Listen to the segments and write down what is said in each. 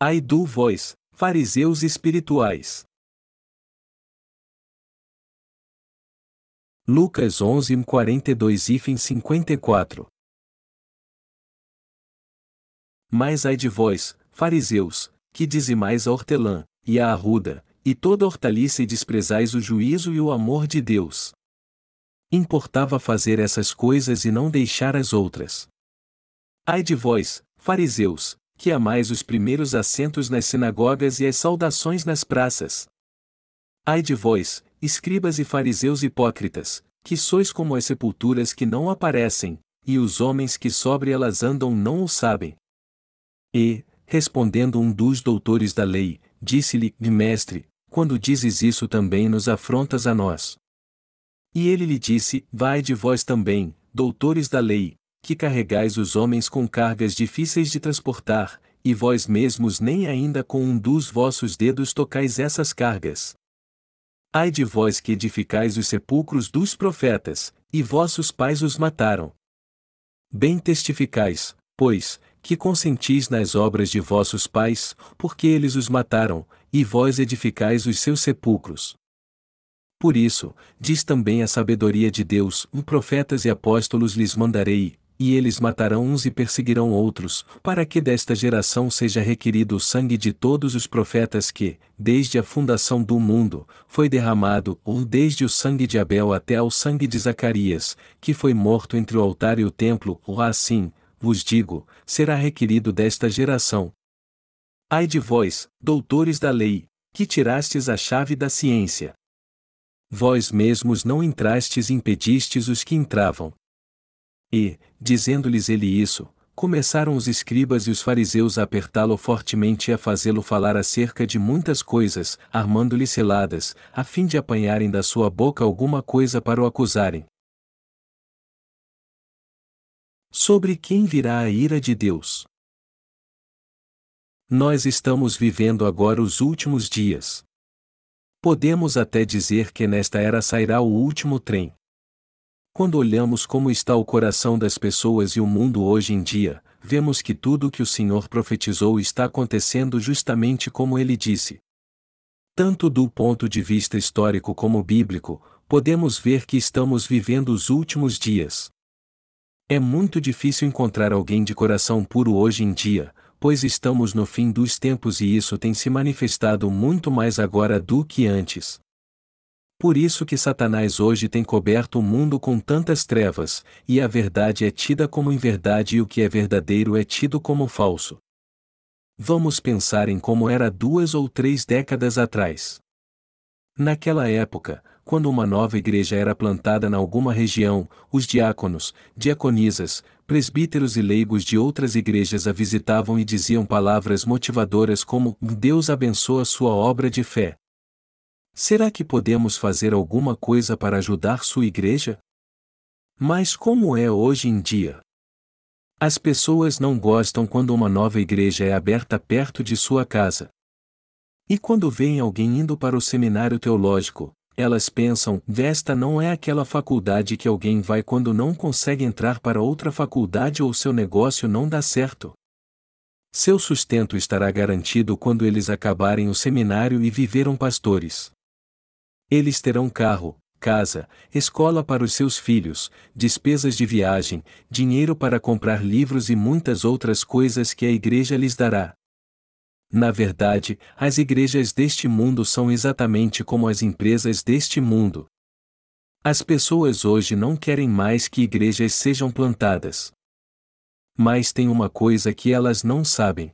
Ai do vós, fariseus espirituais. Lucas 11, 42 e 54 Mas ai de vós, fariseus, que dizimais a hortelã, e a arruda, e toda hortaliça e desprezais o juízo e o amor de Deus. Importava fazer essas coisas e não deixar as outras. Ai de vós, fariseus, que amais os primeiros assentos nas sinagogas e as saudações nas praças. Ai de vós, escribas e fariseus hipócritas, que sois como as sepulturas que não aparecem, e os homens que sobre elas andam não o sabem. E, respondendo um dos doutores da lei, disse-lhe: Mestre, quando dizes isso também nos afrontas a nós. E ele lhe disse: Vai de vós também, doutores da lei, que carregais os homens com cargas difíceis de transportar, e vós mesmos nem ainda com um dos vossos dedos tocais essas cargas. Ai de vós que edificais os sepulcros dos profetas, e vossos pais os mataram. Bem testificais, pois, que consentis nas obras de vossos pais, porque eles os mataram, e vós edificais os seus sepulcros. Por isso, diz também a sabedoria de Deus: profetas e apóstolos lhes mandarei, e eles matarão uns e perseguirão outros, para que desta geração seja requerido o sangue de todos os profetas que, desde a fundação do mundo, foi derramado, ou desde o sangue de Abel até ao sangue de Zacarias, que foi morto entre o altar e o templo, ou assim, vos digo, será requerido desta geração. Ai de vós, doutores da lei, que tirastes a chave da ciência. Vós mesmos não entrastes e impedistes os que entravam. E, dizendo-lhes ele isso, começaram os escribas e os fariseus a apertá-lo fortemente e a fazê-lo falar acerca de muitas coisas, armando-lhe seladas, a fim de apanharem da sua boca alguma coisa para o acusarem. Sobre quem virá a ira de Deus? Nós estamos vivendo agora os últimos dias. Podemos até dizer que nesta era sairá o último trem. Quando olhamos como está o coração das pessoas e o mundo hoje em dia, vemos que tudo o que o Senhor profetizou está acontecendo justamente como ele disse. Tanto do ponto de vista histórico como bíblico, podemos ver que estamos vivendo os últimos dias. É muito difícil encontrar alguém de coração puro hoje em dia, pois estamos no fim dos tempos e isso tem se manifestado muito mais agora do que antes. Por isso que Satanás hoje tem coberto o mundo com tantas trevas, e a verdade é tida como inverdade e o que é verdadeiro é tido como falso. Vamos pensar em como era duas ou três décadas atrás. Naquela época, quando uma nova igreja era plantada na alguma região, os diáconos, diaconisas, presbíteros e leigos de outras igrejas a visitavam e diziam palavras motivadoras como: Deus abençoa sua obra de fé. Será que podemos fazer alguma coisa para ajudar sua igreja? Mas como é hoje em dia? As pessoas não gostam quando uma nova igreja é aberta perto de sua casa. E quando veem alguém indo para o seminário teológico, elas pensam: esta não é aquela faculdade que alguém vai quando não consegue entrar para outra faculdade ou seu negócio não dá certo. Seu sustento estará garantido quando eles acabarem o seminário e viveram pastores. Eles terão carro, casa, escola para os seus filhos, despesas de viagem, dinheiro para comprar livros e muitas outras coisas que a igreja lhes dará. Na verdade, as igrejas deste mundo são exatamente como as empresas deste mundo. As pessoas hoje não querem mais que igrejas sejam plantadas. Mas tem uma coisa que elas não sabem.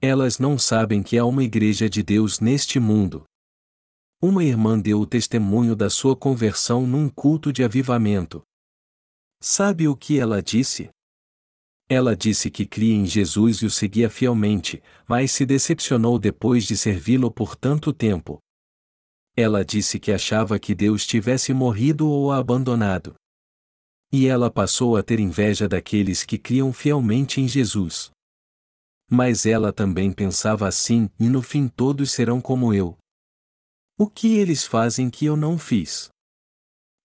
Elas não sabem que há uma igreja de Deus neste mundo. Uma irmã deu o testemunho da sua conversão num culto de avivamento. Sabe o que ela disse? Ela disse que cria em Jesus e o seguia fielmente, mas se decepcionou depois de servi-lo por tanto tempo. Ela disse que achava que Deus tivesse morrido ou a abandonado. E ela passou a ter inveja daqueles que criam fielmente em Jesus. Mas ela também pensava assim, e no fim todos serão como eu. O que eles fazem que eu não fiz?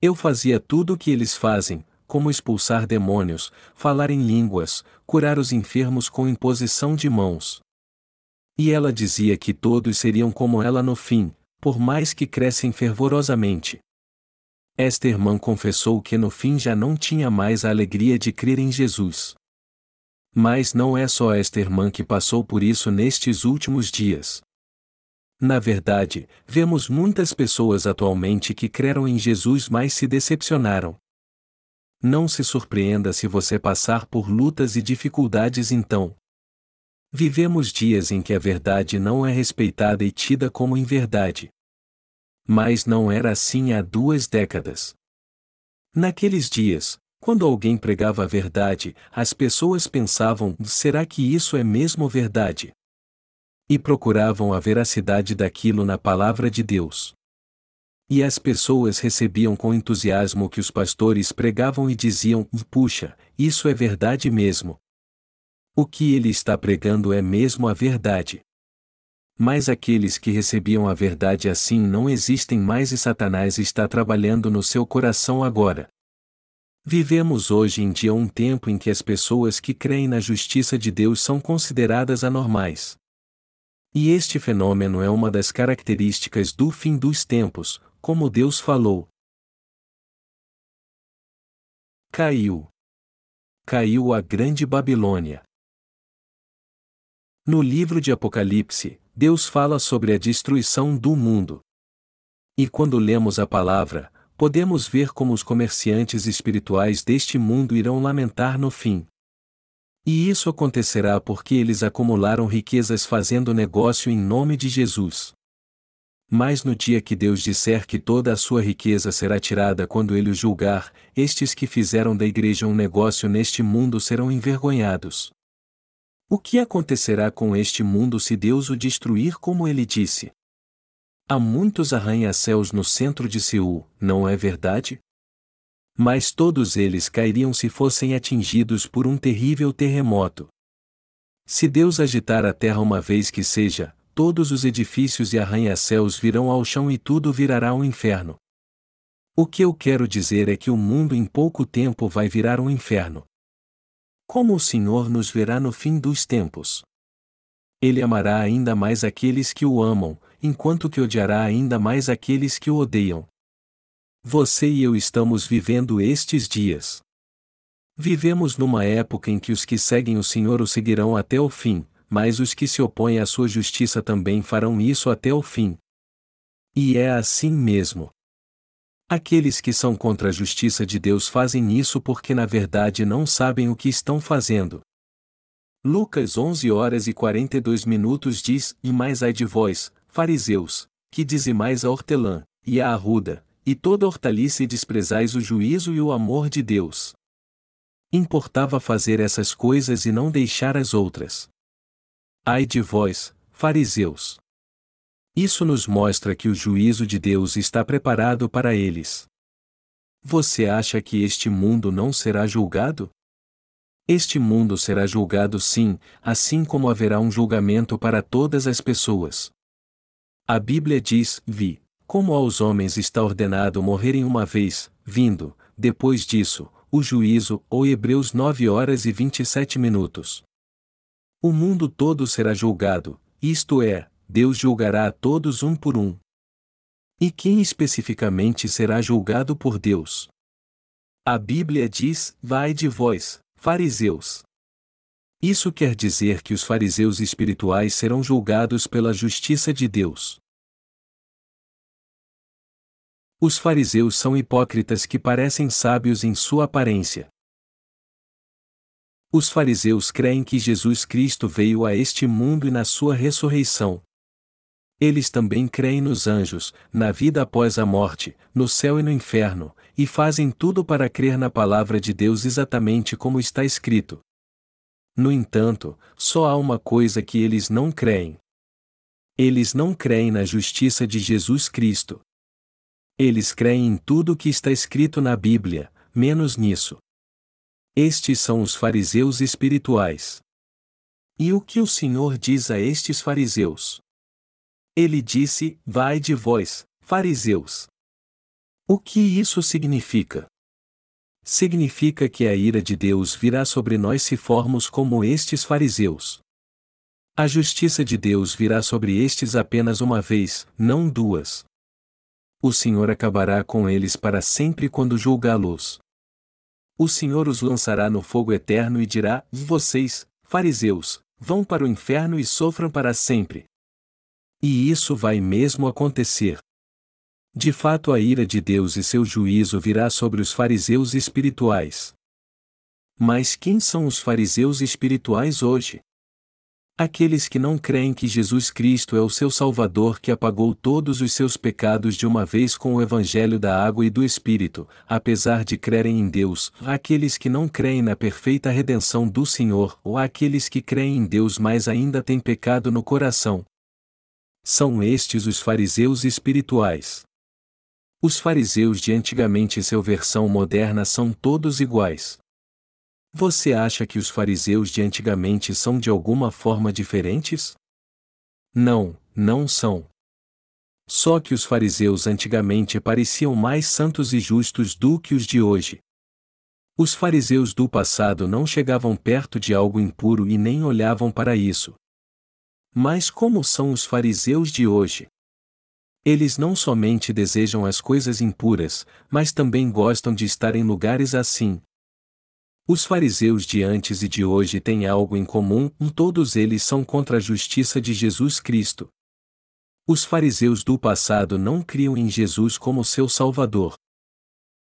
Eu fazia tudo o que eles fazem, como expulsar demônios, falar em línguas, curar os enfermos com imposição de mãos. E ela dizia que todos seriam como ela no fim, por mais que crescem fervorosamente. Esta irmã confessou que no fim já não tinha mais a alegria de crer em Jesus. Mas não é só esta irmã que passou por isso nestes últimos dias. Na verdade, vemos muitas pessoas atualmente que creram em Jesus mas se decepcionaram. Não se surpreenda se você passar por lutas e dificuldades então. Vivemos dias em que a verdade não é respeitada e tida como verdade. Mas não era assim há duas décadas. Naqueles dias, quando alguém pregava a verdade, as pessoas pensavam: será que isso é mesmo verdade? E procuravam a veracidade daquilo na palavra de Deus. E as pessoas recebiam com entusiasmo o que os pastores pregavam e diziam: puxa, isso é verdade mesmo. O que ele está pregando é mesmo a verdade. Mas aqueles que recebiam a verdade assim não existem mais e Satanás está trabalhando no seu coração agora. Vivemos hoje em dia um tempo em que as pessoas que creem na justiça de Deus são consideradas anormais. E este fenômeno é uma das características do fim dos tempos, como Deus falou. Caiu. Caiu a grande Babilônia. No livro de Apocalipse, Deus fala sobre a destruição do mundo. E quando lemos a palavra, podemos ver como os comerciantes espirituais deste mundo irão lamentar no fim. E isso acontecerá porque eles acumularam riquezas fazendo negócio em nome de Jesus. Mas no dia que Deus disser que toda a sua riqueza será tirada quando ele os julgar, estes que fizeram da igreja um negócio neste mundo serão envergonhados. O que acontecerá com este mundo se Deus o destruir como ele disse? Há muitos arranha-céus no centro de Seul, não é verdade? Mas todos eles cairiam se fossem atingidos por um terrível terremoto. Se Deus agitar a terra uma vez que seja, todos os edifícios e arranha-céus virão ao chão e tudo virará um inferno. O que eu quero dizer é que o mundo em pouco tempo vai virar um inferno. Como o Senhor nos verá no fim dos tempos? Ele amará ainda mais aqueles que o amam, enquanto que odiará ainda mais aqueles que o odeiam. Você e eu estamos vivendo estes dias. Vivemos numa época em que os que seguem o Senhor o seguirão até o fim, mas os que se opõem à sua justiça também farão isso até o fim. E é assim mesmo. Aqueles que são contra a justiça de Deus fazem isso porque na verdade não sabem o que estão fazendo. Lucas 11 horas e 42 minutos diz: E mais ai de vós, fariseus, que dizimais a hortelã, e a arruda, e toda hortaliça e desprezais o juízo e o amor de Deus. Importava fazer essas coisas e não deixar as outras. Ai de vós, fariseus! Isso nos mostra que o juízo de Deus está preparado para eles. Você acha que este mundo não será julgado? Este mundo será julgado sim, assim como haverá um julgamento para todas as pessoas. A Bíblia diz: Vi, como aos homens está ordenado morrerem uma vez, vindo, depois disso, o juízo, ou Hebreus 9 horas e 27 minutos. O mundo todo será julgado, isto é, Deus julgará a todos um por um. E quem especificamente será julgado por Deus? A Bíblia diz: Vai de vós, fariseus. Isso quer dizer que os fariseus espirituais serão julgados pela justiça de Deus. Os fariseus são hipócritas que parecem sábios em sua aparência. Os fariseus creem que Jesus Cristo veio a este mundo e na sua ressurreição. Eles também creem nos anjos, na vida após a morte, no céu e no inferno, e fazem tudo para crer na palavra de Deus exatamente como está escrito. No entanto, só há uma coisa que eles não creem. Eles não creem na justiça de Jesus Cristo. Eles creem em tudo o que está escrito na Bíblia, menos nisso. Estes são os fariseus espirituais. E o que o Senhor diz a estes fariseus? Ele disse: Vai de vós, fariseus. O que isso significa? Significa que a ira de Deus virá sobre nós se formos como estes fariseus. A justiça de Deus virá sobre estes apenas uma vez, não duas. O Senhor acabará com eles para sempre quando julgá-los. O Senhor os lançará no fogo eterno e dirá: Vocês, fariseus, vão para o inferno e sofram para sempre. E isso vai mesmo acontecer. De fato, a ira de Deus e seu juízo virá sobre os fariseus espirituais. Mas quem são os fariseus espirituais hoje? Aqueles que não creem que Jesus Cristo é o seu Salvador que apagou todos os seus pecados de uma vez com o Evangelho da água e do Espírito, apesar de crerem em Deus, aqueles que não creem na perfeita redenção do Senhor, ou aqueles que creem em Deus mas ainda têm pecado no coração. São estes os fariseus espirituais. Os fariseus de antigamente e seu versão moderna são todos iguais. Você acha que os fariseus de antigamente são de alguma forma diferentes? Não, não são. Só que os fariseus antigamente pareciam mais santos e justos do que os de hoje. Os fariseus do passado não chegavam perto de algo impuro e nem olhavam para isso. Mas como são os fariseus de hoje? Eles não somente desejam as coisas impuras, mas também gostam de estar em lugares assim, os fariseus de antes e de hoje têm algo em comum, todos eles são contra a justiça de Jesus Cristo. Os fariseus do passado não criam em Jesus como seu Salvador.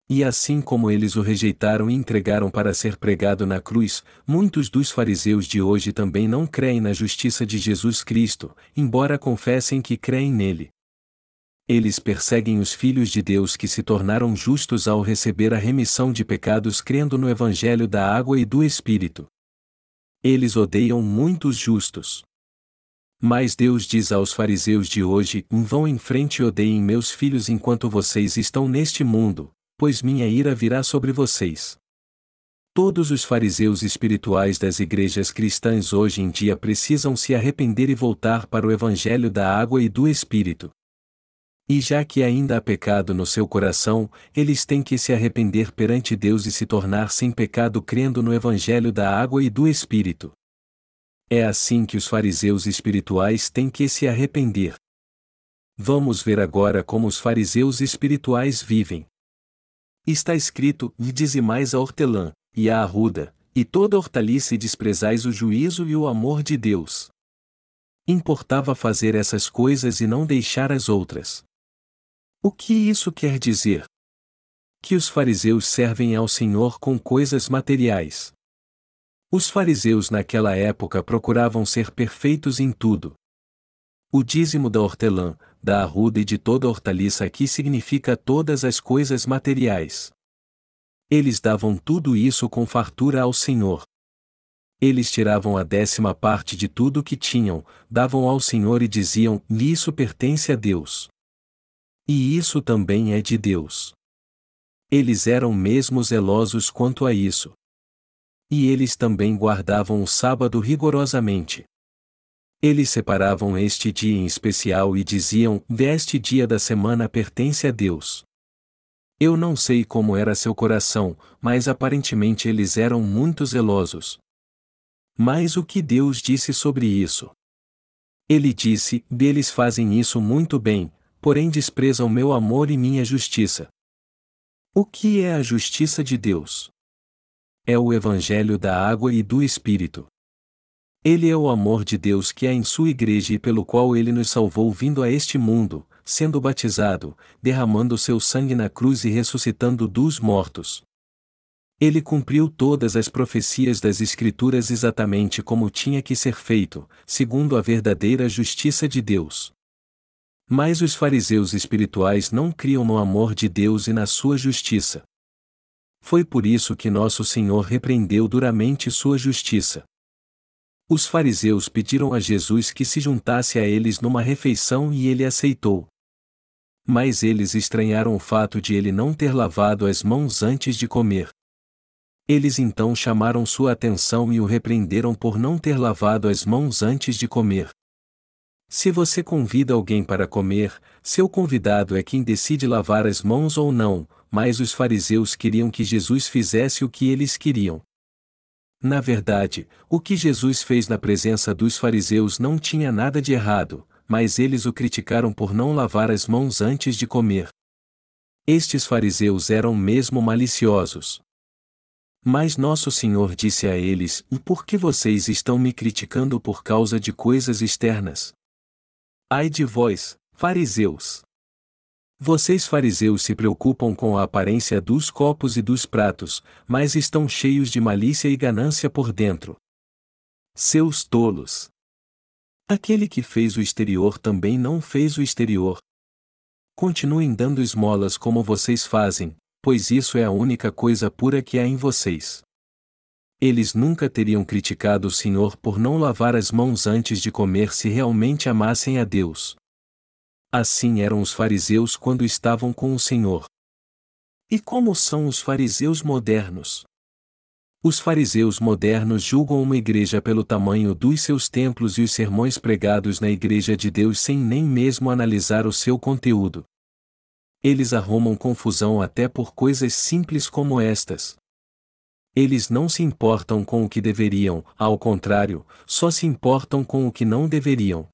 E assim como eles o rejeitaram e entregaram para ser pregado na cruz, muitos dos fariseus de hoje também não creem na justiça de Jesus Cristo, embora confessem que creem nele. Eles perseguem os filhos de Deus que se tornaram justos ao receber a remissão de pecados crendo no Evangelho da água e do Espírito. Eles odeiam muitos justos. Mas Deus diz aos fariseus de hoje: vão em frente e odeiem meus filhos enquanto vocês estão neste mundo, pois minha ira virá sobre vocês. Todos os fariseus espirituais das igrejas cristãs hoje em dia precisam se arrepender e voltar para o Evangelho da água e do Espírito. E já que ainda há pecado no seu coração, eles têm que se arrepender perante Deus e se tornar sem pecado crendo no Evangelho da água e do Espírito. É assim que os fariseus espirituais têm que se arrepender. Vamos ver agora como os fariseus espirituais vivem. Está escrito: E dizimais a hortelã, e a arruda, e toda hortaliça e desprezais o juízo e o amor de Deus. Importava fazer essas coisas e não deixar as outras. O que isso quer dizer? Que os fariseus servem ao Senhor com coisas materiais. Os fariseus naquela época procuravam ser perfeitos em tudo. O dízimo da hortelã, da arruda e de toda hortaliça aqui significa todas as coisas materiais. Eles davam tudo isso com fartura ao Senhor. Eles tiravam a décima parte de tudo o que tinham, davam ao Senhor e diziam: Isso pertence a Deus. E isso também é de Deus. Eles eram mesmo zelosos quanto a isso. E eles também guardavam o sábado rigorosamente. Eles separavam este dia em especial e diziam: Deste dia da semana pertence a Deus. Eu não sei como era seu coração, mas aparentemente eles eram muito zelosos. Mas o que Deus disse sobre isso? Ele disse: Eles fazem isso muito bem, porém desprezam meu amor e minha justiça. O que é a justiça de Deus? É o Evangelho da água e do Espírito. Ele é o amor de Deus que há em sua igreja e pelo qual ele nos salvou vindo a este mundo, sendo batizado, derramando seu sangue na cruz e ressuscitando dos mortos. Ele cumpriu todas as profecias das Escrituras exatamente como tinha que ser feito, segundo a verdadeira justiça de Deus. Mas os fariseus espirituais não criam no amor de Deus e na sua justiça. Foi por isso que nosso Senhor repreendeu duramente sua justiça. Os fariseus pediram a Jesus que se juntasse a eles numa refeição e ele aceitou. Mas eles estranharam o fato de ele não ter lavado as mãos antes de comer. Eles então chamaram sua atenção e o repreenderam por não ter lavado as mãos antes de comer. Se você convida alguém para comer, seu convidado é quem decide lavar as mãos ou não, mas os fariseus queriam que Jesus fizesse o que eles queriam. Na verdade, o que Jesus fez na presença dos fariseus não tinha nada de errado, mas eles o criticaram por não lavar as mãos antes de comer. Estes fariseus eram mesmo maliciosos. Mas nosso Senhor disse a eles: E por que vocês estão me criticando por causa de coisas externas? Ai de vós, fariseus! Vocês fariseus se preocupam com a aparência dos copos e dos pratos, mas estão cheios de malícia e ganância por dentro. Seus tolos! Aquele que fez o exterior também não fez o exterior, Continuem dando esmolas como vocês fazem, pois isso é a única coisa pura que há em vocês. Eles nunca teriam criticado o Senhor por não lavar as mãos antes de comer se realmente amassem a Deus. Assim eram os fariseus quando estavam com o Senhor. E como são os fariseus modernos? Os fariseus modernos julgam uma igreja pelo tamanho dos seus templos e os sermões pregados na igreja de Deus sem nem mesmo analisar o seu conteúdo. Eles arrumam confusão até por coisas simples como estas. Eles não se importam com o que deveriam, ao contrário, só se importam com o que não deveriam.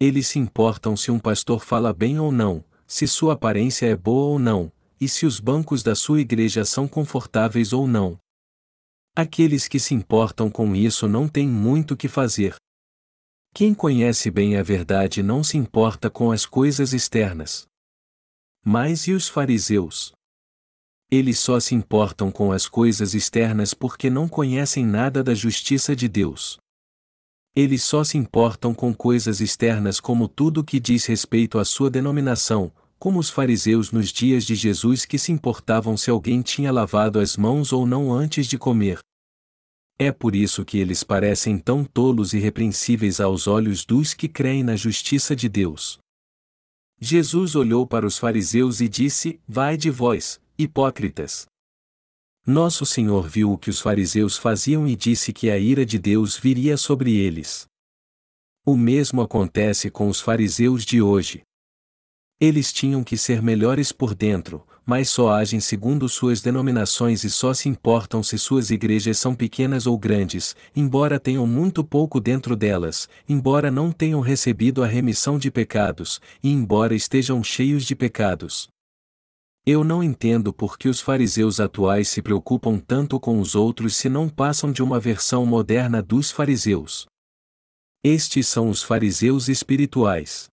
Eles se importam se um pastor fala bem ou não, se sua aparência é boa ou não, e se os bancos da sua igreja são confortáveis ou não. Aqueles que se importam com isso não têm muito que fazer. Quem conhece bem a verdade não se importa com as coisas externas. Mas e os fariseus? Eles só se importam com as coisas externas porque não conhecem nada da justiça de Deus. Eles só se importam com coisas externas como tudo que diz respeito à sua denominação, como os fariseus nos dias de Jesus que se importavam se alguém tinha lavado as mãos ou não antes de comer. É por isso que eles parecem tão tolos e repreensíveis aos olhos dos que creem na justiça de Deus. Jesus olhou para os fariseus e disse: Vai de vós, hipócritas. Nosso Senhor viu o que os fariseus faziam e disse que a ira de Deus viria sobre eles. O mesmo acontece com os fariseus de hoje. Eles tinham que ser melhores por dentro, mas só agem segundo suas denominações e só se importam se suas igrejas são pequenas ou grandes, embora tenham muito pouco dentro delas, embora não tenham recebido a remissão de pecados, e embora estejam cheios de pecados. Eu não entendo por que os fariseus atuais se preocupam tanto com os outros se não passam de uma versão moderna dos fariseus. Estes são os fariseus espirituais.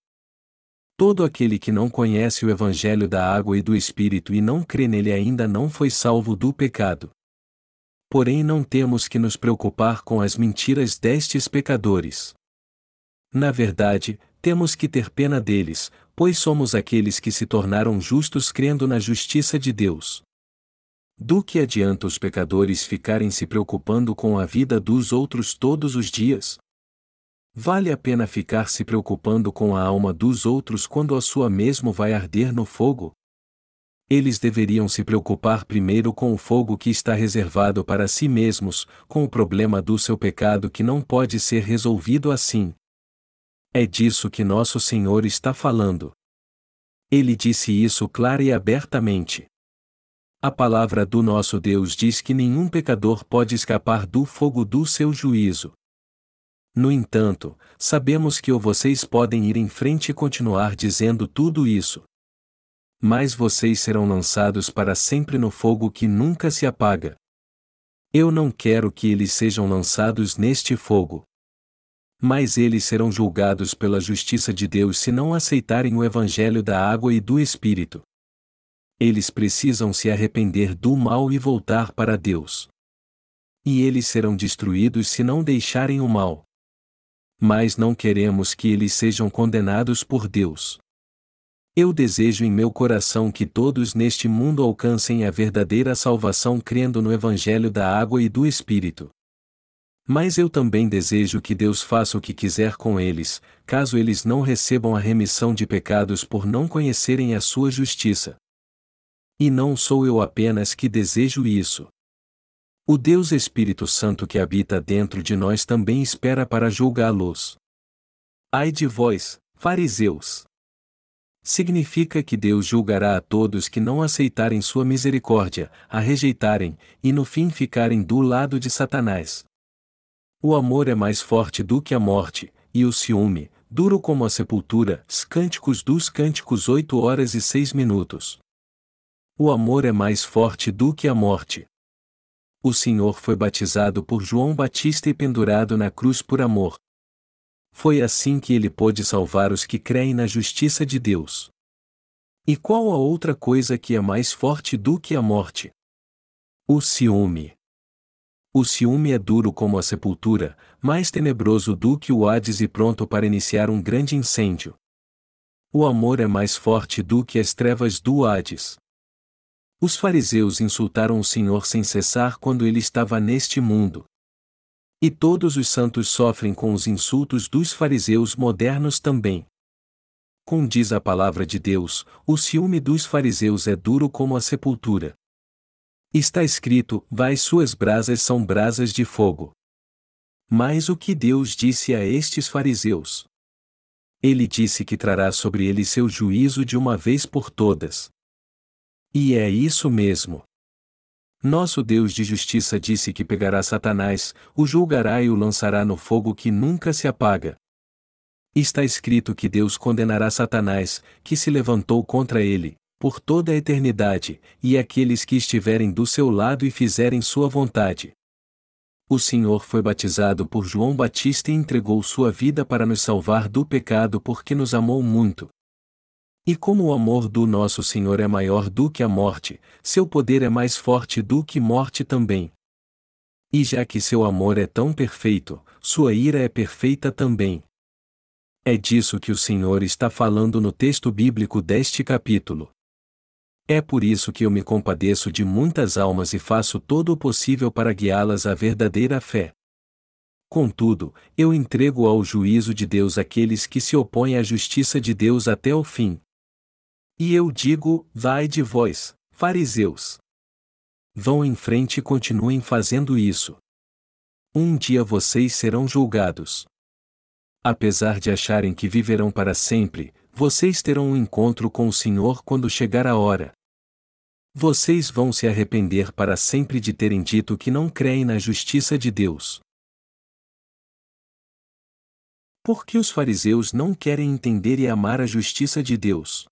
Todo aquele que não conhece o Evangelho da água e do Espírito e não crê nele ainda não foi salvo do pecado. Porém, não temos que nos preocupar com as mentiras destes pecadores. Na verdade, temos que ter pena deles, pois somos aqueles que se tornaram justos crendo na justiça de Deus. Do que adianta os pecadores ficarem se preocupando com a vida dos outros todos os dias? Vale a pena ficar se preocupando com a alma dos outros quando a sua mesmo vai arder no fogo? Eles deveriam se preocupar primeiro com o fogo que está reservado para si mesmos, com o problema do seu pecado que não pode ser resolvido assim. É disso que nosso Senhor está falando. Ele disse isso clara e abertamente. A palavra do nosso Deus diz que nenhum pecador pode escapar do fogo do seu juízo. No entanto, sabemos que ou vocês podem ir em frente e continuar dizendo tudo isso. Mas vocês serão lançados para sempre no fogo que nunca se apaga. Eu não quero que eles sejam lançados neste fogo. Mas eles serão julgados pela justiça de Deus se não aceitarem o Evangelho da água e do Espírito. Eles precisam se arrepender do mal e voltar para Deus. E eles serão destruídos se não deixarem o mal mas não queremos que eles sejam condenados por Deus. Eu desejo em meu coração que todos neste mundo alcancem a verdadeira salvação crendo no Evangelho da água e do Espírito. Mas eu também desejo que Deus faça o que quiser com eles, caso eles não recebam a remissão de pecados por não conhecerem a sua justiça. E não sou eu apenas que desejo isso. O Deus Espírito Santo que habita dentro de nós também espera para julgá-los. Ai de vós, fariseus! significa que Deus julgará a todos que não aceitarem sua misericórdia, a rejeitarem, e no fim ficarem do lado de Satanás. O amor é mais forte do que a morte, e o ciúme, duro como a sepultura. Cânticos dos Cânticos 8 horas e 6 minutos. O amor é mais forte do que a morte. O Senhor foi batizado por João Batista e pendurado na cruz por amor. Foi assim que ele pôde salvar os que creem na justiça de Deus. E qual a outra coisa que é mais forte do que a morte? O ciúme. O ciúme é duro como a sepultura, mais tenebroso do que o Hades e pronto para iniciar um grande incêndio. O amor é mais forte do que as trevas do Hades. Os fariseus insultaram o Senhor sem cessar quando ele estava neste mundo. E todos os santos sofrem com os insultos dos fariseus modernos também. Como diz a palavra de Deus, o ciúme dos fariseus é duro como a sepultura. Está escrito: Vai suas brasas são brasas de fogo. Mas o que Deus disse a estes fariseus? Ele disse que trará sobre eles seu juízo de uma vez por todas. E é isso mesmo. Nosso Deus de justiça disse que pegará Satanás, o julgará e o lançará no fogo que nunca se apaga. Está escrito que Deus condenará Satanás, que se levantou contra ele, por toda a eternidade, e aqueles que estiverem do seu lado e fizerem sua vontade. O Senhor foi batizado por João Batista e entregou sua vida para nos salvar do pecado porque nos amou muito. E como o amor do nosso Senhor é maior do que a morte, seu poder é mais forte do que morte também. E já que seu amor é tão perfeito, sua ira é perfeita também. É disso que o Senhor está falando no texto bíblico deste capítulo. É por isso que eu me compadeço de muitas almas e faço todo o possível para guiá-las à verdadeira fé. Contudo, eu entrego ao juízo de Deus aqueles que se opõem à justiça de Deus até o fim. E eu digo: vai de vós, fariseus. Vão em frente e continuem fazendo isso. Um dia vocês serão julgados. Apesar de acharem que viverão para sempre, vocês terão um encontro com o Senhor quando chegar a hora. Vocês vão se arrepender para sempre de terem dito que não creem na justiça de Deus. Por que os fariseus não querem entender e amar a justiça de Deus?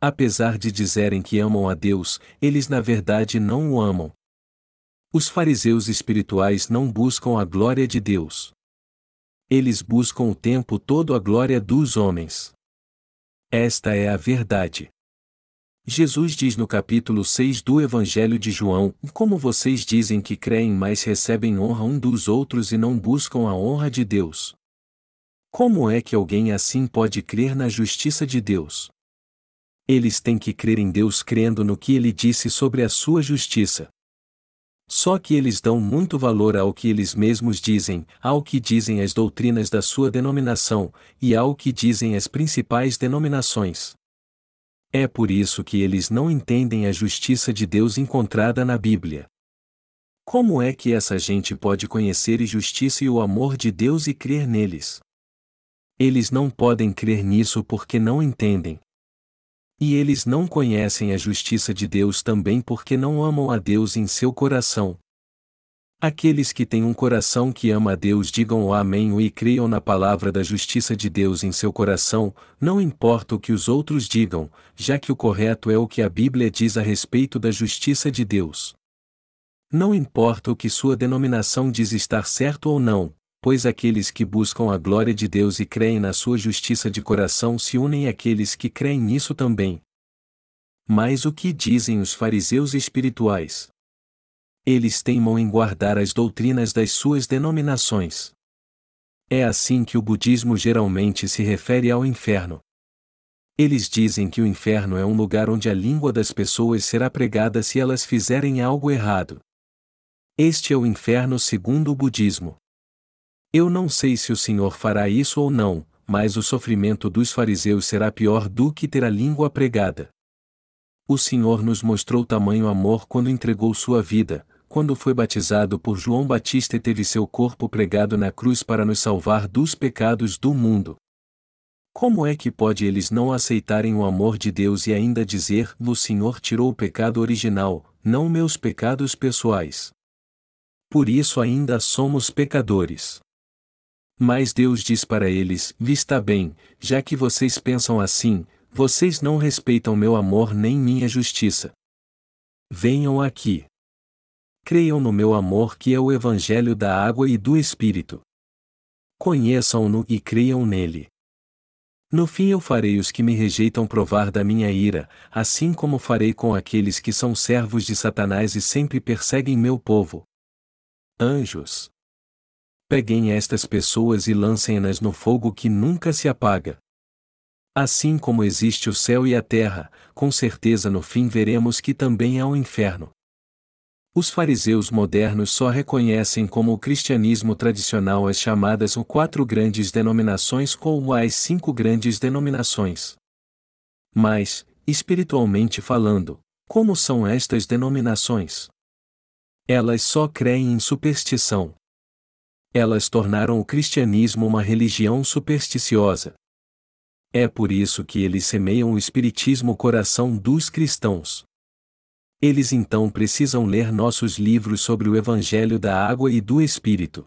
Apesar de dizerem que amam a Deus, eles na verdade não o amam. Os fariseus espirituais não buscam a glória de Deus. Eles buscam o tempo todo a glória dos homens. Esta é a verdade. Jesus diz no capítulo 6 do Evangelho de João: Como vocês dizem que creem, mas recebem honra um dos outros e não buscam a honra de Deus. Como é que alguém assim pode crer na justiça de Deus? Eles têm que crer em Deus crendo no que ele disse sobre a sua justiça. Só que eles dão muito valor ao que eles mesmos dizem, ao que dizem as doutrinas da sua denominação, e ao que dizem as principais denominações. É por isso que eles não entendem a justiça de Deus encontrada na Bíblia. Como é que essa gente pode conhecer a justiça e o amor de Deus e crer neles? Eles não podem crer nisso porque não entendem. E eles não conhecem a justiça de Deus também porque não amam a Deus em seu coração. Aqueles que têm um coração que ama a Deus digam o Amém e creiam na palavra da justiça de Deus em seu coração, não importa o que os outros digam, já que o correto é o que a Bíblia diz a respeito da justiça de Deus. Não importa o que sua denominação diz estar certo ou não, pois aqueles que buscam a glória de Deus e creem na sua justiça de coração se unem àqueles que creem nisso também. Mas o que dizem os fariseus espirituais? Eles teimam em guardar as doutrinas das suas denominações. É assim que o budismo geralmente se refere ao inferno. Eles dizem que o inferno é um lugar onde a língua das pessoas será pregada se elas fizerem algo errado. Este é o inferno segundo o budismo. Eu não sei se o Senhor fará isso ou não, mas o sofrimento dos fariseus será pior do que ter a língua pregada. O Senhor nos mostrou tamanho amor quando entregou sua vida, quando foi batizado por João Batista e teve seu corpo pregado na cruz para nos salvar dos pecados do mundo. Como é que pode eles não aceitarem o amor de Deus e ainda dizer: O Senhor tirou o pecado original, não meus pecados pessoais? Por isso ainda somos pecadores. Mas Deus diz para eles: Vista bem, já que vocês pensam assim, vocês não respeitam meu amor nem minha justiça. Venham aqui. Creiam no meu amor que é o Evangelho da água e do Espírito. Conheçam-no e creiam nele. No fim eu farei os que me rejeitam provar da minha ira, assim como farei com aqueles que são servos de Satanás e sempre perseguem meu povo. Anjos. Peguem estas pessoas e lancem-nas no fogo que nunca se apaga. Assim como existe o céu e a terra, com certeza no fim veremos que também há o um inferno. Os fariseus modernos só reconhecem como o cristianismo tradicional as chamadas o quatro grandes denominações como as cinco grandes denominações. Mas, espiritualmente falando, como são estas denominações? Elas só creem em superstição. Elas tornaram o cristianismo uma religião supersticiosa. É por isso que eles semeiam o espiritismo coração dos cristãos. Eles então precisam ler nossos livros sobre o Evangelho da Água e do Espírito.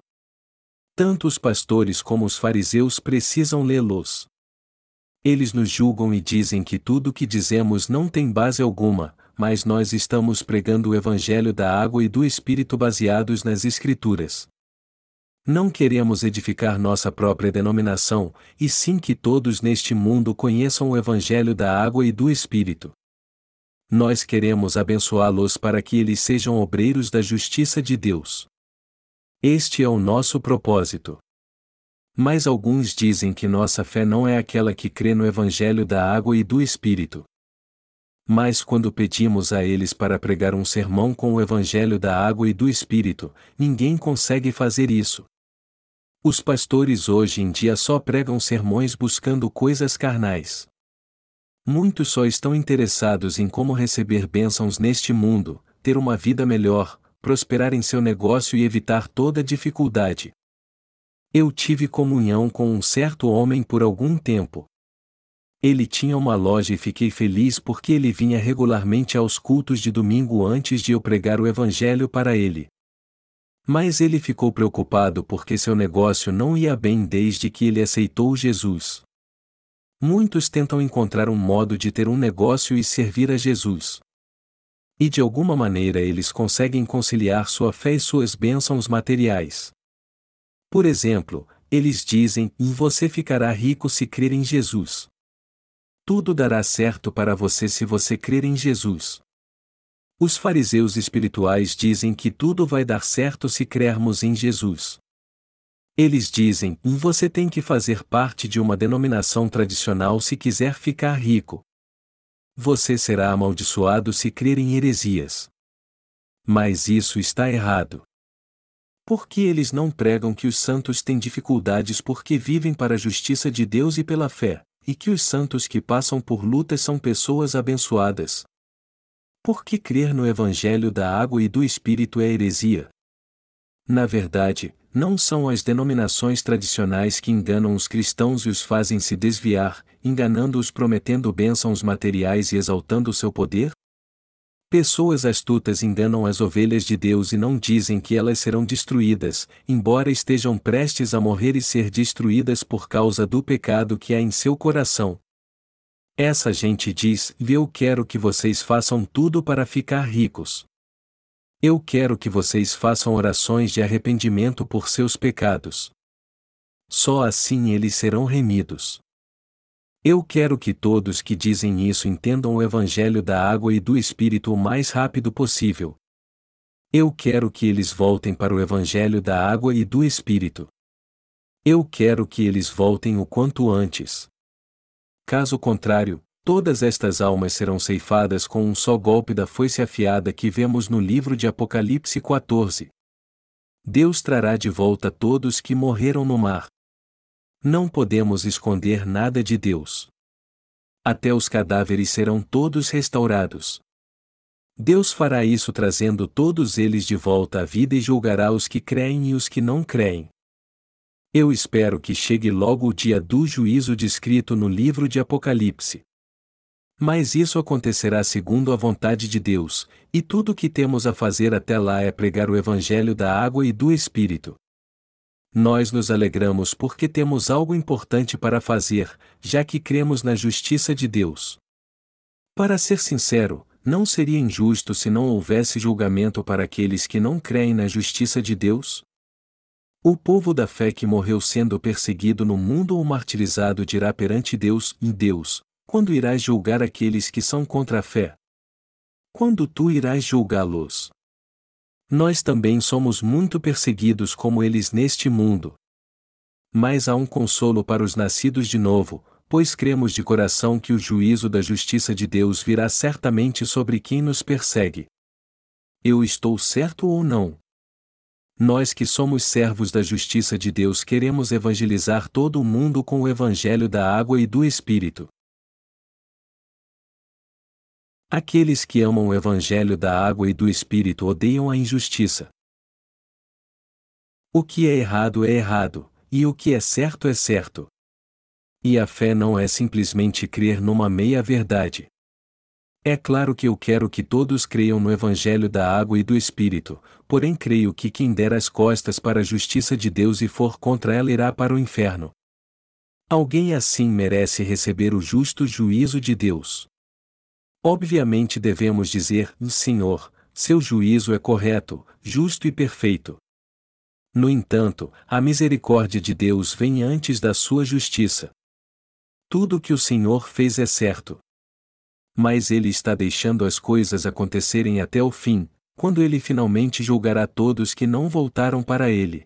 Tanto os pastores como os fariseus precisam lê-los. Eles nos julgam e dizem que tudo o que dizemos não tem base alguma, mas nós estamos pregando o Evangelho da Água e do Espírito baseados nas Escrituras. Não queremos edificar nossa própria denominação, e sim que todos neste mundo conheçam o Evangelho da Água e do Espírito nós queremos abençoá-los para que eles sejam obreiros da justiça de Deus. Este é o nosso propósito. Mas alguns dizem que nossa fé não é aquela que crê no Evangelho da água e do Espírito. Mas quando pedimos a eles para pregar um sermão com o Evangelho da água e do Espírito, ninguém consegue fazer isso. Os pastores hoje em dia só pregam sermões buscando coisas carnais. Muitos só estão interessados em como receber bênçãos neste mundo, ter uma vida melhor, prosperar em seu negócio e evitar toda dificuldade. Eu tive comunhão com um certo homem por algum tempo. Ele tinha uma loja e fiquei feliz porque ele vinha regularmente aos cultos de domingo antes de eu pregar o evangelho para ele. Mas ele ficou preocupado porque seu negócio não ia bem desde que ele aceitou Jesus. Muitos tentam encontrar um modo de ter um negócio e servir a Jesus. E de alguma maneira eles conseguem conciliar sua fé e suas bênçãos materiais. Por exemplo, eles dizem: Você ficará rico se crer em Jesus. Tudo dará certo para você se você crer em Jesus. Os fariseus espirituais dizem que tudo vai dar certo se crermos em Jesus. Eles dizem: você tem que fazer parte de uma denominação tradicional se quiser ficar rico. Você será amaldiçoado se crer em heresias. Mas isso está errado. Por que eles não pregam que os santos têm dificuldades porque vivem para a justiça de Deus e pela fé, e que os santos que passam por lutas são pessoas abençoadas? Por que crer no Evangelho da água e do Espírito é heresia? Na verdade, não são as denominações tradicionais que enganam os cristãos e os fazem se desviar, enganando-os prometendo bênçãos materiais e exaltando seu poder? Pessoas astutas enganam as ovelhas de Deus e não dizem que elas serão destruídas, embora estejam prestes a morrer e ser destruídas por causa do pecado que há em seu coração. Essa gente diz: Eu quero que vocês façam tudo para ficar ricos. Eu quero que vocês façam orações de arrependimento por seus pecados. Só assim eles serão remidos. Eu quero que todos que dizem isso entendam o Evangelho da água e do Espírito o mais rápido possível. Eu quero que eles voltem para o Evangelho da água e do Espírito. Eu quero que eles voltem o quanto antes. Caso contrário, Todas estas almas serão ceifadas com um só golpe da foice afiada que vemos no livro de Apocalipse 14. Deus trará de volta todos que morreram no mar. Não podemos esconder nada de Deus. Até os cadáveres serão todos restaurados. Deus fará isso trazendo todos eles de volta à vida e julgará os que creem e os que não creem. Eu espero que chegue logo o dia do juízo descrito no livro de Apocalipse. Mas isso acontecerá segundo a vontade de Deus, e tudo o que temos a fazer até lá é pregar o Evangelho da água e do Espírito. Nós nos alegramos porque temos algo importante para fazer, já que cremos na justiça de Deus. Para ser sincero, não seria injusto se não houvesse julgamento para aqueles que não creem na justiça de Deus? O povo da fé que morreu sendo perseguido no mundo ou martirizado dirá perante Deus: em Deus, quando irás julgar aqueles que são contra a fé? Quando tu irás julgá-los? Nós também somos muito perseguidos como eles neste mundo. Mas há um consolo para os nascidos de novo, pois cremos de coração que o juízo da justiça de Deus virá certamente sobre quem nos persegue. Eu estou certo ou não? Nós que somos servos da justiça de Deus queremos evangelizar todo o mundo com o evangelho da água e do Espírito. Aqueles que amam o Evangelho da água e do Espírito odeiam a injustiça. O que é errado é errado, e o que é certo é certo. E a fé não é simplesmente crer numa meia-verdade. É claro que eu quero que todos creiam no Evangelho da água e do Espírito, porém creio que quem der as costas para a justiça de Deus e for contra ela irá para o inferno. Alguém assim merece receber o justo juízo de Deus. Obviamente devemos dizer: Senhor, seu juízo é correto, justo e perfeito. No entanto, a misericórdia de Deus vem antes da sua justiça. Tudo o que o Senhor fez é certo. Mas ele está deixando as coisas acontecerem até o fim, quando ele finalmente julgará todos que não voltaram para ele.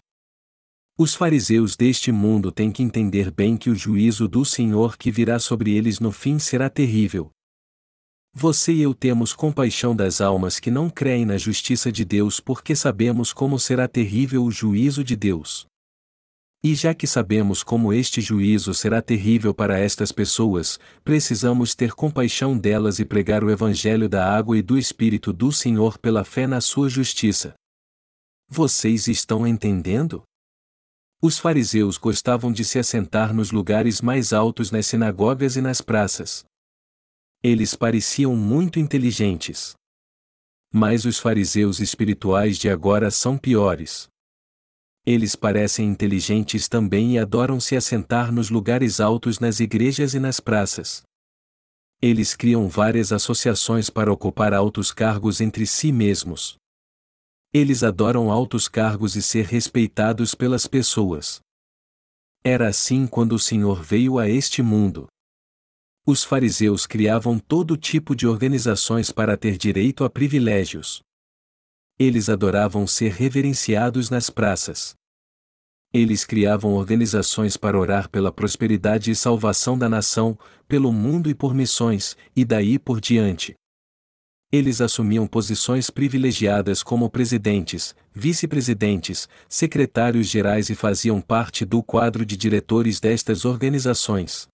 Os fariseus deste mundo têm que entender bem que o juízo do Senhor que virá sobre eles no fim será terrível, você e eu temos compaixão das almas que não creem na justiça de Deus porque sabemos como será terrível o juízo de Deus. E já que sabemos como este juízo será terrível para estas pessoas, precisamos ter compaixão delas e pregar o Evangelho da água e do Espírito do Senhor pela fé na sua justiça. Vocês estão entendendo? Os fariseus gostavam de se assentar nos lugares mais altos nas sinagogas e nas praças. Eles pareciam muito inteligentes. Mas os fariseus espirituais de agora são piores. Eles parecem inteligentes também e adoram se assentar nos lugares altos nas igrejas e nas praças. Eles criam várias associações para ocupar altos cargos entre si mesmos. Eles adoram altos cargos e ser respeitados pelas pessoas. Era assim quando o Senhor veio a este mundo os fariseus criavam todo tipo de organizações para ter direito a privilégios. Eles adoravam ser reverenciados nas praças. Eles criavam organizações para orar pela prosperidade e salvação da nação, pelo mundo e por missões, e daí por diante. Eles assumiam posições privilegiadas como presidentes, vice-presidentes, secretários gerais e faziam parte do quadro de diretores destas organizações.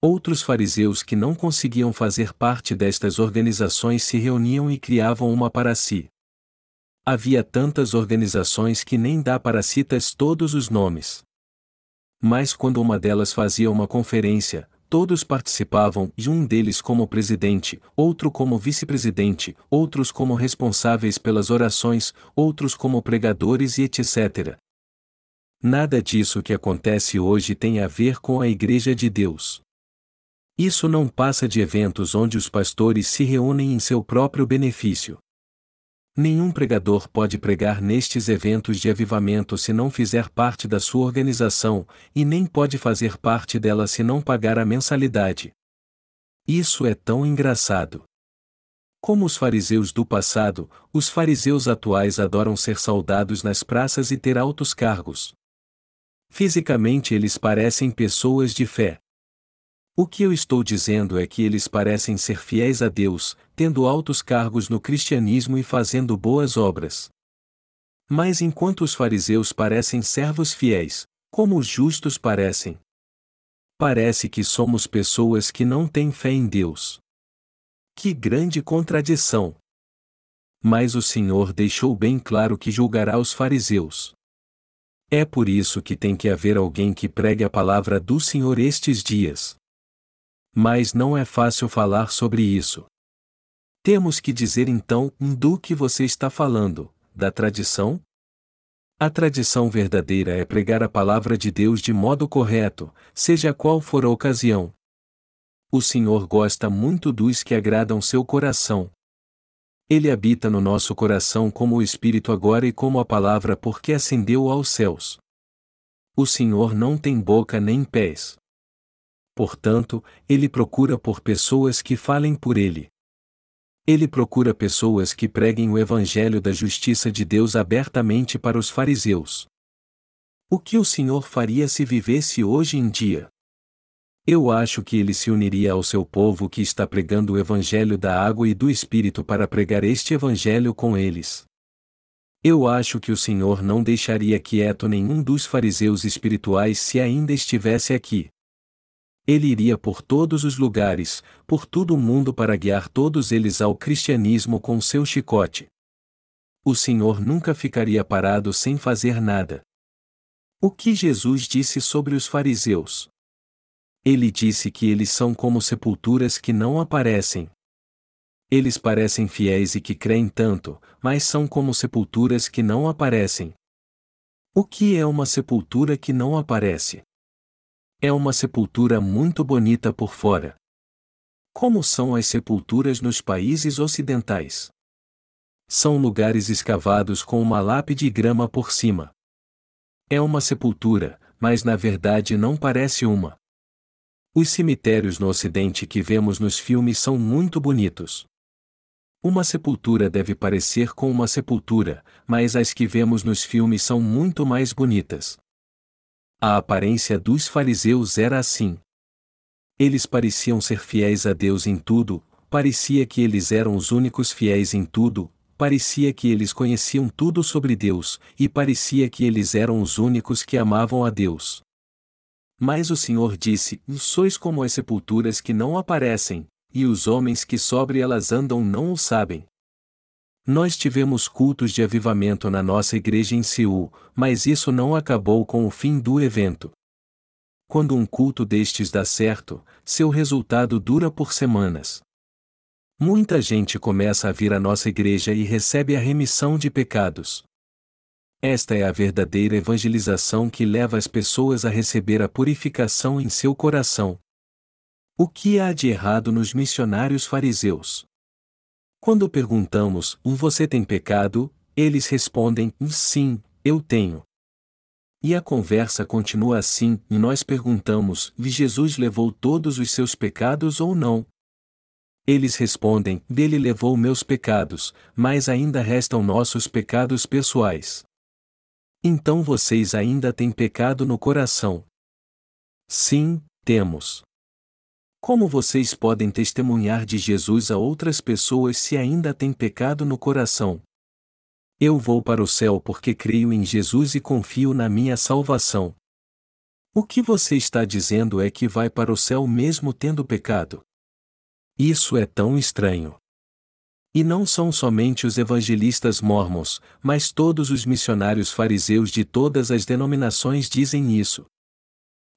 Outros fariseus que não conseguiam fazer parte destas organizações se reuniam e criavam uma para si. Havia tantas organizações que nem dá para citas todos os nomes. Mas quando uma delas fazia uma conferência, todos participavam, e um deles como presidente, outro como vice-presidente, outros como responsáveis pelas orações, outros como pregadores e etc. Nada disso que acontece hoje tem a ver com a Igreja de Deus. Isso não passa de eventos onde os pastores se reúnem em seu próprio benefício. Nenhum pregador pode pregar nestes eventos de avivamento se não fizer parte da sua organização, e nem pode fazer parte dela se não pagar a mensalidade. Isso é tão engraçado. Como os fariseus do passado, os fariseus atuais adoram ser saudados nas praças e ter altos cargos. Fisicamente eles parecem pessoas de fé. O que eu estou dizendo é que eles parecem ser fiéis a Deus, tendo altos cargos no cristianismo e fazendo boas obras. Mas enquanto os fariseus parecem servos fiéis, como os justos parecem? Parece que somos pessoas que não têm fé em Deus. Que grande contradição! Mas o Senhor deixou bem claro que julgará os fariseus. É por isso que tem que haver alguém que pregue a palavra do Senhor estes dias. Mas não é fácil falar sobre isso. Temos que dizer então do que você está falando, da tradição? A tradição verdadeira é pregar a palavra de Deus de modo correto, seja qual for a ocasião. O Senhor gosta muito dos que agradam seu coração. Ele habita no nosso coração como o Espírito agora e como a palavra porque ascendeu aos céus. O Senhor não tem boca nem pés. Portanto, ele procura por pessoas que falem por ele. Ele procura pessoas que preguem o Evangelho da justiça de Deus abertamente para os fariseus. O que o Senhor faria se vivesse hoje em dia? Eu acho que ele se uniria ao seu povo que está pregando o Evangelho da água e do Espírito para pregar este Evangelho com eles. Eu acho que o Senhor não deixaria quieto nenhum dos fariseus espirituais se ainda estivesse aqui. Ele iria por todos os lugares, por todo o mundo para guiar todos eles ao cristianismo com seu chicote. O Senhor nunca ficaria parado sem fazer nada. O que Jesus disse sobre os fariseus? Ele disse que eles são como sepulturas que não aparecem. Eles parecem fiéis e que creem tanto, mas são como sepulturas que não aparecem. O que é uma sepultura que não aparece? É uma sepultura muito bonita por fora. Como são as sepulturas nos países ocidentais? São lugares escavados com uma lápide e grama por cima. É uma sepultura, mas na verdade não parece uma. Os cemitérios no Ocidente que vemos nos filmes são muito bonitos. Uma sepultura deve parecer com uma sepultura, mas as que vemos nos filmes são muito mais bonitas. A aparência dos fariseus era assim. Eles pareciam ser fiéis a Deus em tudo, parecia que eles eram os únicos fiéis em tudo, parecia que eles conheciam tudo sobre Deus, e parecia que eles eram os únicos que amavam a Deus. Mas o Senhor disse: Sois como as sepulturas que não aparecem, e os homens que sobre elas andam não o sabem. Nós tivemos cultos de avivamento na nossa igreja em Seul, mas isso não acabou com o fim do evento. Quando um culto destes dá certo, seu resultado dura por semanas. Muita gente começa a vir à nossa igreja e recebe a remissão de pecados. Esta é a verdadeira evangelização que leva as pessoas a receber a purificação em seu coração. O que há de errado nos missionários fariseus? Quando perguntamos, você tem pecado? Eles respondem, sim, eu tenho. E a conversa continua assim, e nós perguntamos, Jesus levou todos os seus pecados ou não? Eles respondem, dele levou meus pecados, mas ainda restam nossos pecados pessoais. Então vocês ainda têm pecado no coração? Sim, temos. Como vocês podem testemunhar de Jesus a outras pessoas se ainda têm pecado no coração? Eu vou para o céu porque creio em Jesus e confio na minha salvação. O que você está dizendo é que vai para o céu mesmo tendo pecado. Isso é tão estranho. E não são somente os evangelistas mormons, mas todos os missionários fariseus de todas as denominações dizem isso.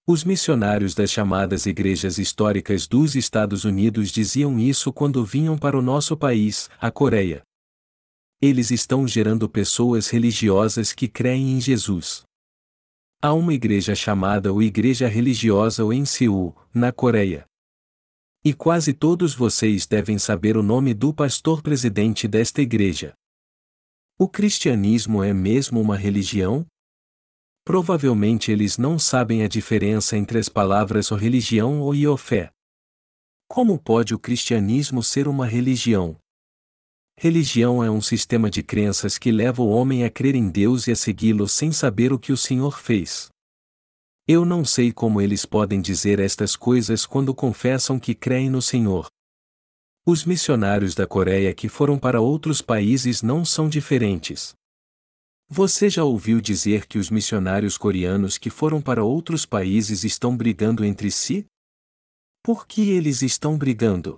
Os missionários das chamadas igrejas históricas dos Estados Unidos diziam isso quando vinham para o nosso país, a Coreia. Eles estão gerando pessoas religiosas que creem em Jesus. Há uma igreja chamada o Igreja Religiosa em Seul, na Coreia. E quase todos vocês devem saber o nome do pastor presidente desta igreja. O cristianismo é mesmo uma religião? Provavelmente eles não sabem a diferença entre as palavras ou religião ou iofé. Como pode o cristianismo ser uma religião? Religião é um sistema de crenças que leva o homem a crer em Deus e a segui-lo sem saber o que o Senhor fez. Eu não sei como eles podem dizer estas coisas quando confessam que creem no Senhor. Os missionários da Coreia que foram para outros países não são diferentes. Você já ouviu dizer que os missionários coreanos que foram para outros países estão brigando entre si? Por que eles estão brigando?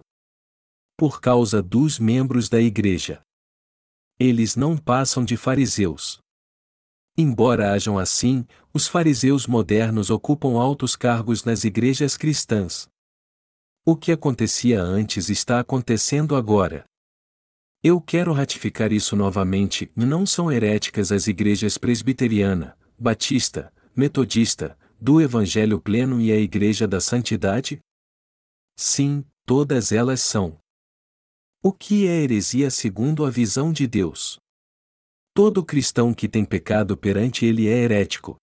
Por causa dos membros da igreja. Eles não passam de fariseus. Embora hajam assim, os fariseus modernos ocupam altos cargos nas igrejas cristãs. O que acontecia antes está acontecendo agora. Eu quero ratificar isso novamente: não são heréticas as igrejas presbiteriana, batista, metodista, do Evangelho pleno e a Igreja da Santidade? Sim, todas elas são. O que é heresia segundo a visão de Deus? Todo cristão que tem pecado perante ele é herético.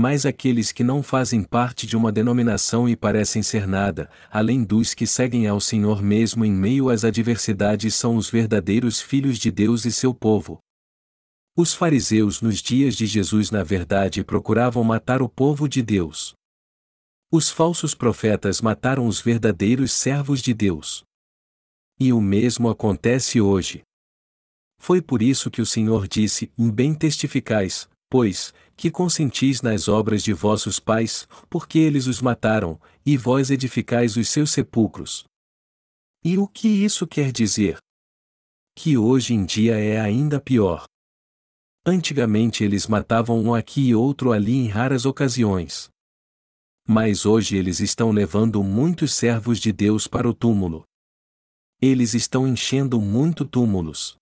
Mas aqueles que não fazem parte de uma denominação e parecem ser nada, além dos que seguem ao Senhor mesmo em meio às adversidades, são os verdadeiros filhos de Deus e seu povo. Os fariseus nos dias de Jesus, na verdade, procuravam matar o povo de Deus. Os falsos profetas mataram os verdadeiros servos de Deus. E o mesmo acontece hoje. Foi por isso que o Senhor disse: Bem testificais, pois, que consentis nas obras de vossos pais, porque eles os mataram, e vós edificais os seus sepulcros. E o que isso quer dizer? Que hoje em dia é ainda pior. Antigamente eles matavam um aqui e outro ali em raras ocasiões. Mas hoje eles estão levando muitos servos de Deus para o túmulo. Eles estão enchendo muito túmulos.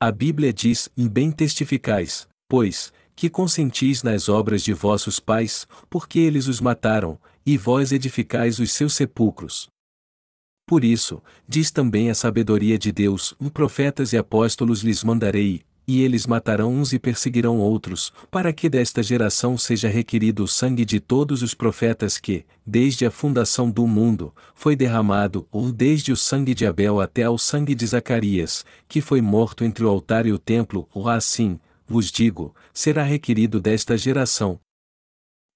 A Bíblia diz: e bem testificais, pois, que consentis nas obras de vossos pais, porque eles os mataram, e vós edificais os seus sepulcros. Por isso, diz também a sabedoria de Deus: profetas e apóstolos lhes mandarei, e eles matarão uns e perseguirão outros, para que desta geração seja requerido o sangue de todos os profetas que, desde a fundação do mundo, foi derramado, ou desde o sangue de Abel até ao sangue de Zacarias, que foi morto entre o altar e o templo, ou assim, vos digo, será requerido desta geração.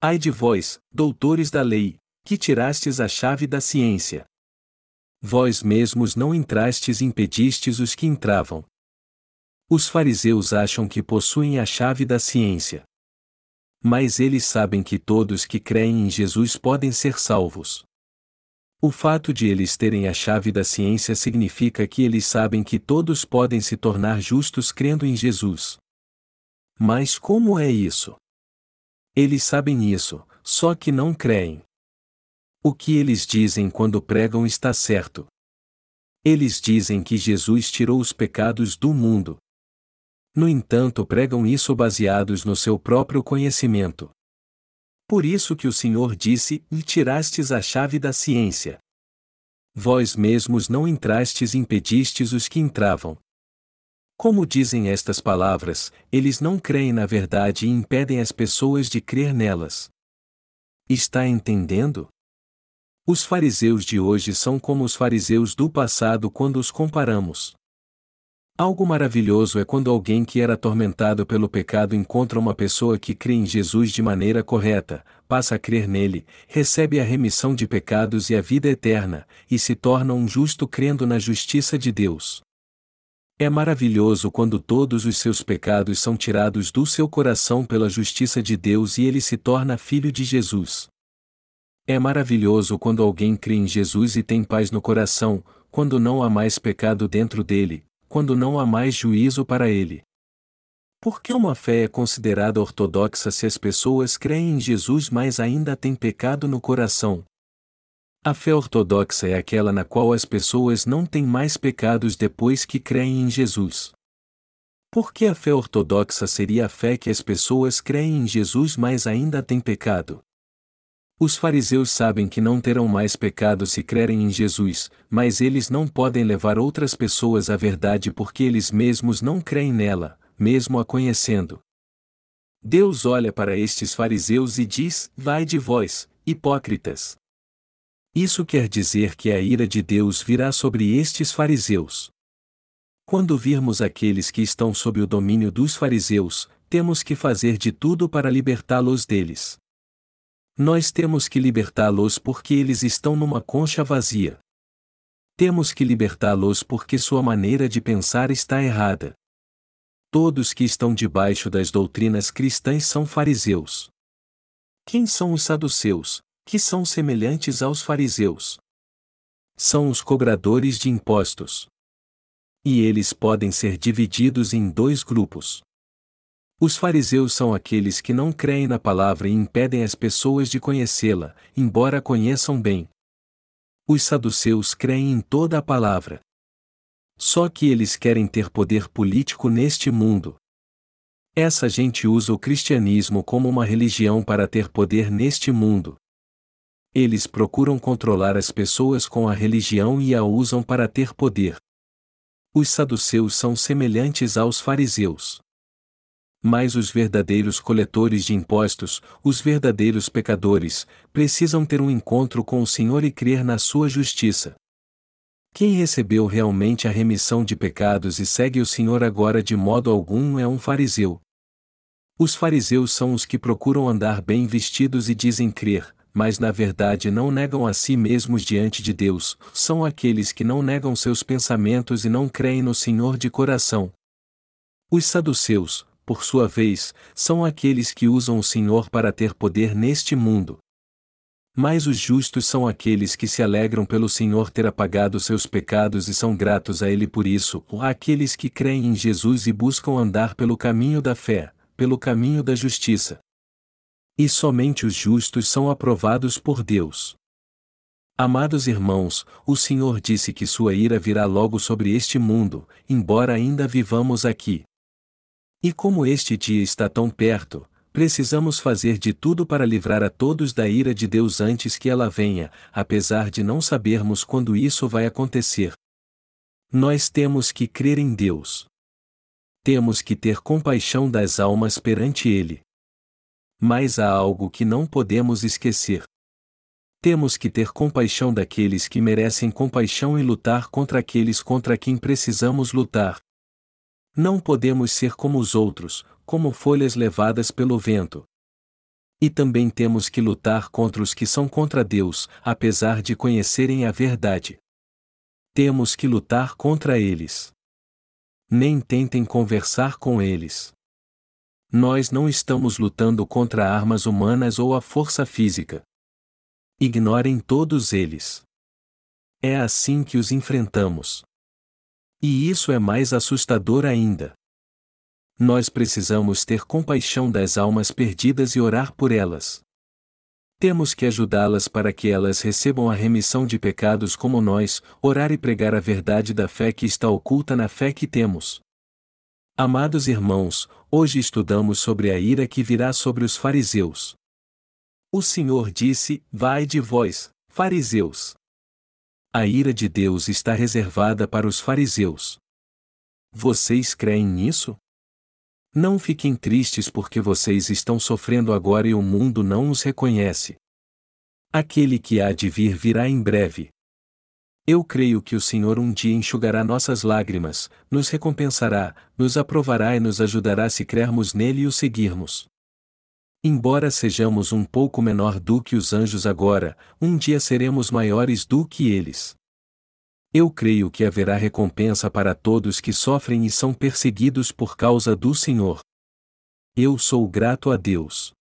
Ai de vós, doutores da lei, que tirastes a chave da ciência. Vós mesmos não entrastes e impedistes os que entravam. Os fariseus acham que possuem a chave da ciência. Mas eles sabem que todos que creem em Jesus podem ser salvos. O fato de eles terem a chave da ciência significa que eles sabem que todos podem se tornar justos crendo em Jesus. Mas como é isso? Eles sabem isso, só que não creem. O que eles dizem quando pregam está certo. Eles dizem que Jesus tirou os pecados do mundo, no entanto, pregam isso baseados no seu próprio conhecimento. Por isso que o Senhor disse: E tirastes a chave da ciência. Vós mesmos não entrastes e impedistes os que entravam. Como dizem estas palavras, eles não creem na verdade e impedem as pessoas de crer nelas. Está entendendo? Os fariseus de hoje são como os fariseus do passado quando os comparamos. Algo maravilhoso é quando alguém que era atormentado pelo pecado encontra uma pessoa que crê em Jesus de maneira correta, passa a crer nele, recebe a remissão de pecados e a vida eterna, e se torna um justo crendo na justiça de Deus. É maravilhoso quando todos os seus pecados são tirados do seu coração pela justiça de Deus e ele se torna filho de Jesus. É maravilhoso quando alguém crê em Jesus e tem paz no coração, quando não há mais pecado dentro dele, quando não há mais juízo para ele. Por que uma fé é considerada ortodoxa se as pessoas creem em Jesus mas ainda têm pecado no coração? A fé ortodoxa é aquela na qual as pessoas não têm mais pecados depois que creem em Jesus. Por que a fé ortodoxa seria a fé que as pessoas creem em Jesus mas ainda têm pecado? Os fariseus sabem que não terão mais pecado se crerem em Jesus, mas eles não podem levar outras pessoas à verdade porque eles mesmos não creem nela, mesmo a conhecendo. Deus olha para estes fariseus e diz: Vai de vós, hipócritas. Isso quer dizer que a ira de Deus virá sobre estes fariseus. Quando virmos aqueles que estão sob o domínio dos fariseus, temos que fazer de tudo para libertá-los deles. Nós temos que libertá-los porque eles estão numa concha vazia. Temos que libertá-los porque sua maneira de pensar está errada. Todos que estão debaixo das doutrinas cristãs são fariseus. Quem são os saduceus, que são semelhantes aos fariseus? São os cobradores de impostos. E eles podem ser divididos em dois grupos. Os fariseus são aqueles que não creem na palavra e impedem as pessoas de conhecê-la, embora a conheçam bem. Os saduceus creem em toda a palavra. Só que eles querem ter poder político neste mundo. Essa gente usa o cristianismo como uma religião para ter poder neste mundo. Eles procuram controlar as pessoas com a religião e a usam para ter poder. Os saduceus são semelhantes aos fariseus. Mas os verdadeiros coletores de impostos, os verdadeiros pecadores, precisam ter um encontro com o Senhor e crer na sua justiça. Quem recebeu realmente a remissão de pecados e segue o Senhor agora de modo algum é um fariseu. Os fariseus são os que procuram andar bem vestidos e dizem crer, mas na verdade não negam a si mesmos diante de Deus, são aqueles que não negam seus pensamentos e não creem no Senhor de coração. Os saduceus, por sua vez, são aqueles que usam o Senhor para ter poder neste mundo. Mas os justos são aqueles que se alegram pelo Senhor ter apagado seus pecados e são gratos a Ele por isso, ou aqueles que creem em Jesus e buscam andar pelo caminho da fé, pelo caminho da justiça. E somente os justos são aprovados por Deus. Amados irmãos, o Senhor disse que sua ira virá logo sobre este mundo, embora ainda vivamos aqui. E como este dia está tão perto, precisamos fazer de tudo para livrar a todos da ira de Deus antes que ela venha, apesar de não sabermos quando isso vai acontecer. Nós temos que crer em Deus. Temos que ter compaixão das almas perante Ele. Mas há algo que não podemos esquecer. Temos que ter compaixão daqueles que merecem compaixão e lutar contra aqueles contra quem precisamos lutar. Não podemos ser como os outros, como folhas levadas pelo vento. E também temos que lutar contra os que são contra Deus, apesar de conhecerem a verdade. Temos que lutar contra eles. Nem tentem conversar com eles. Nós não estamos lutando contra armas humanas ou a força física. Ignorem todos eles. É assim que os enfrentamos. E isso é mais assustador ainda. Nós precisamos ter compaixão das almas perdidas e orar por elas. Temos que ajudá-las para que elas recebam a remissão de pecados como nós, orar e pregar a verdade da fé que está oculta na fé que temos. Amados irmãos, hoje estudamos sobre a ira que virá sobre os fariseus. O Senhor disse: Vai de vós, fariseus. A ira de Deus está reservada para os fariseus. Vocês creem nisso? Não fiquem tristes porque vocês estão sofrendo agora e o mundo não os reconhece. Aquele que há de vir virá em breve. Eu creio que o Senhor um dia enxugará nossas lágrimas, nos recompensará, nos aprovará e nos ajudará se crermos nele e o seguirmos. Embora sejamos um pouco menor do que os anjos agora, um dia seremos maiores do que eles. Eu creio que haverá recompensa para todos que sofrem e são perseguidos por causa do Senhor. Eu sou grato a Deus.